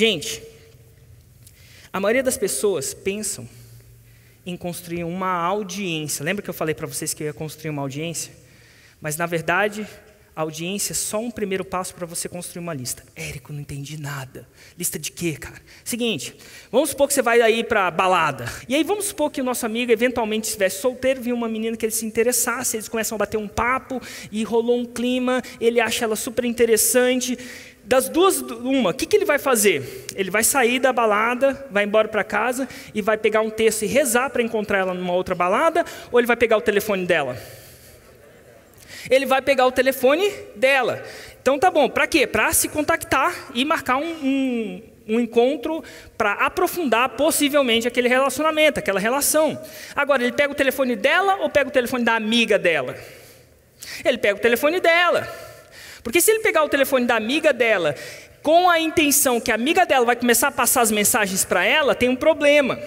Gente, a maioria das pessoas pensam em construir uma audiência. Lembra que eu falei para vocês que eu ia construir uma audiência? Mas na verdade, audiência é só um primeiro passo para você construir uma lista. Érico, não entendi nada. Lista de quê, cara? Seguinte, vamos supor que você vai aí para balada. E aí vamos supor que o nosso amigo eventualmente estivesse solteiro, viu uma menina que ele se interessasse, eles começam a bater um papo e rolou um clima, ele acha ela super interessante. Das duas, uma, o que, que ele vai fazer? Ele vai sair da balada, vai embora para casa e vai pegar um texto e rezar para encontrar ela numa outra balada, ou ele vai pegar o telefone dela? Ele vai pegar o telefone dela. Então tá bom, para quê? Para se contactar e marcar um, um, um encontro para aprofundar possivelmente aquele relacionamento, aquela relação. Agora, ele pega o telefone dela ou pega o telefone da amiga dela? Ele pega o telefone dela. Porque se ele pegar o telefone da amiga dela com a intenção que a amiga dela vai começar a passar as mensagens para ela, tem um problema.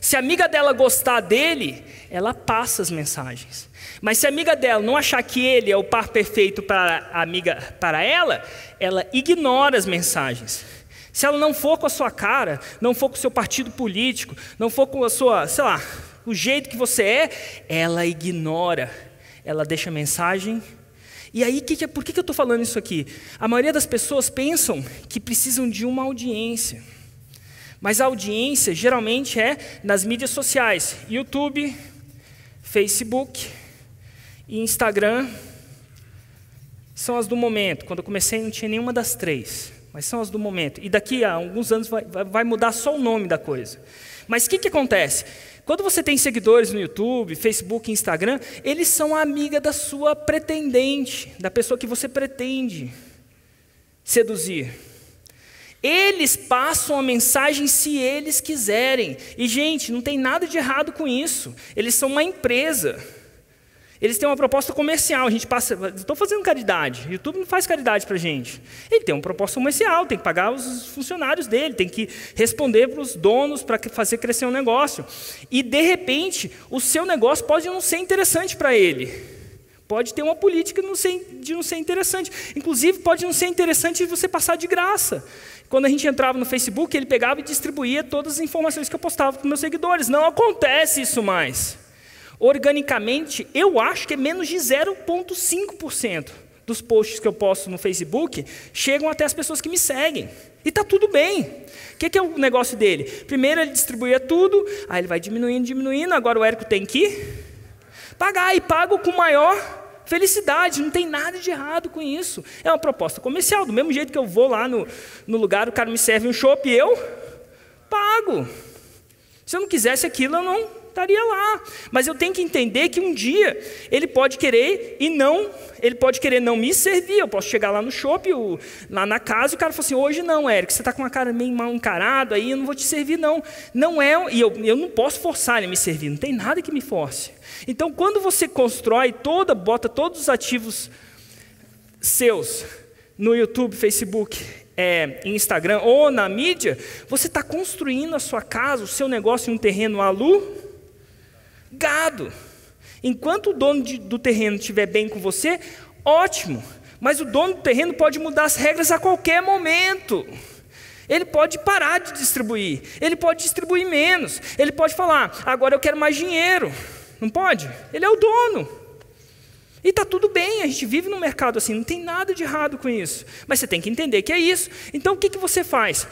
Se a amiga dela gostar dele, ela passa as mensagens. Mas se a amiga dela não achar que ele é o par perfeito para a amiga, para ela, ela ignora as mensagens. Se ela não for com a sua cara, não for com o seu partido político, não for com a sua, sei lá, o jeito que você é, ela ignora. Ela deixa mensagem. E aí, que que, por que, que eu estou falando isso aqui? A maioria das pessoas pensam que precisam de uma audiência. Mas a audiência geralmente é nas mídias sociais: YouTube, Facebook e Instagram. São as do momento. Quando eu comecei, não tinha nenhuma das três. Mas são as do momento. E daqui a alguns anos vai, vai mudar só o nome da coisa. Mas o que, que acontece? Quando você tem seguidores no YouTube, Facebook, Instagram, eles são a amiga da sua pretendente, da pessoa que você pretende seduzir. Eles passam a mensagem se eles quiserem. E, gente, não tem nada de errado com isso. Eles são uma empresa. Eles têm uma proposta comercial. A gente passa. Estou fazendo caridade. O YouTube não faz caridade para a gente. Ele tem uma proposta comercial, tem que pagar os funcionários dele, tem que responder para os donos para fazer crescer um negócio. E, de repente, o seu negócio pode não ser interessante para ele. Pode ter uma política de não, ser, de não ser interessante. Inclusive, pode não ser interessante você passar de graça. Quando a gente entrava no Facebook, ele pegava e distribuía todas as informações que eu postava para meus seguidores. Não acontece isso mais. Organicamente, eu acho que é menos de 0,5% dos posts que eu posto no Facebook chegam até as pessoas que me seguem. E está tudo bem. O que, que, é o negócio dele? Primeiro ele distribuía tudo, aí ele vai diminuindo, diminuindo, agora o Érico tem que pagar, e pago com maior Felicidade, não tem nada de errado com isso. É uma proposta comercial. Do mesmo jeito que eu vou lá no, no lugar, o cara me serve um chopp e eu pago. Se eu não quisesse aquilo, eu não estaria lá. Mas eu tenho que entender que um dia ele pode querer e não, ele pode querer não me servir. Eu posso chegar lá no shopping, lá na casa, o cara fala assim: hoje não, Érico, você está com uma cara meio mal encarado aí, eu não vou te servir, não. Não é, e eu, eu não posso forçar ele a me servir, não tem nada que me force. Então, quando você constrói toda, bota todos os ativos seus no YouTube, Facebook, é, Instagram ou na mídia, você está construindo a sua casa, o seu negócio em um terreno alugado. Enquanto o dono de, do terreno estiver bem com você, ótimo. Mas o dono do terreno pode mudar as regras a qualquer momento. Ele pode parar de distribuir, ele pode distribuir menos, ele pode falar: agora eu quero mais dinheiro. Não pode? Ele é o dono. E está tudo bem, a gente vive num mercado assim, não tem nada de errado com isso. Mas você tem que entender que é isso. Então o que, que você faz?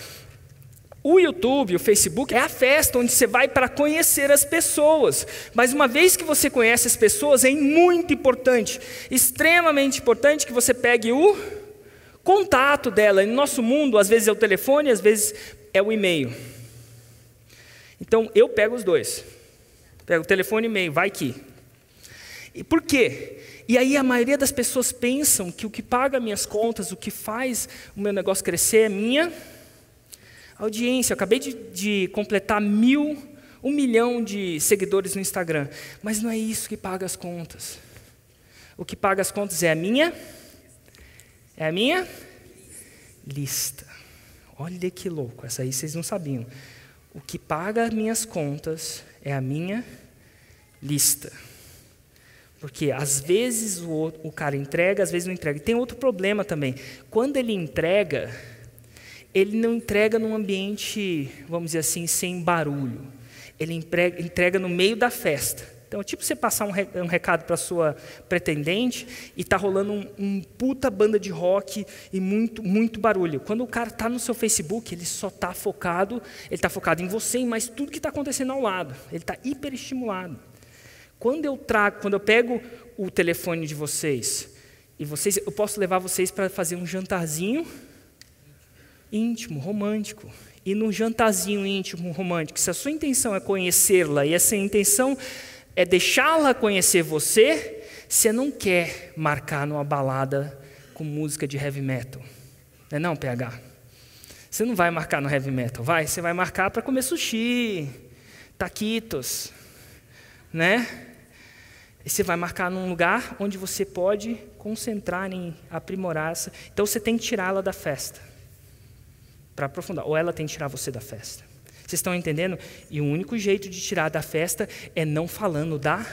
O YouTube, o Facebook, é a festa onde você vai para conhecer as pessoas. Mas uma vez que você conhece as pessoas, é muito importante, extremamente importante que você pegue o contato dela. No nosso mundo, às vezes é o telefone, às vezes é o e-mail. Então eu pego os dois. Pega o telefone e e-mail, vai que. E por quê? E aí a maioria das pessoas pensam que o que paga minhas contas, o que faz o meu negócio crescer é minha audiência. Eu acabei de, de completar mil, um milhão de seguidores no Instagram. Mas não é isso que paga as contas. O que paga as contas é a minha, é a minha lista. Olha que louco, essa aí vocês não sabiam. O que paga minhas contas é a minha lista. Porque às vezes o, o cara entrega, às vezes não entrega. E tem outro problema também. Quando ele entrega, ele não entrega num ambiente, vamos dizer assim, sem barulho. Ele entrega, no meio da festa. Então, é tipo você passar um, recado para sua pretendente e tá rolando um, um, puta banda de rock e muito, muito barulho. Quando o cara está no seu Facebook, ele só está focado, ele está focado em você e mais tudo que está acontecendo ao lado. Ele está hiperestimulado. Quando eu trago, quando eu pego o telefone de vocês e vocês, eu posso levar vocês para fazer um jantarzinho íntimo, romântico. E no jantarzinho íntimo, romântico, se a sua intenção é conhecê-la e essa intenção é deixá-la conhecer você, você não quer marcar numa balada com música de heavy metal. Não é não, PH? Você não vai marcar no heavy metal, vai? Você vai marcar para comer sushi, taquitos, né? E você vai marcar num lugar onde você pode concentrar em aprimorar essa. Então você tem que tirá-la da festa para aprofundar, ou ela tem que tirar você da festa. Vocês estão entendendo? E o único jeito de tirar da festa é não falando da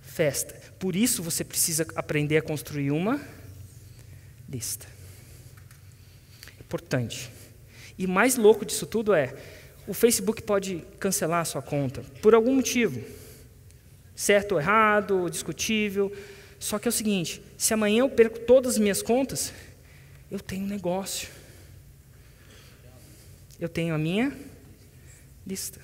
festa. Por isso você precisa aprender a construir uma lista. Importante. E mais louco disso tudo é, o Facebook pode cancelar a sua conta por algum motivo. Certo ou errado, discutível. Só que é o seguinte, se amanhã eu perco todas as minhas contas, eu tenho um negócio. Eu tenho a minha lista.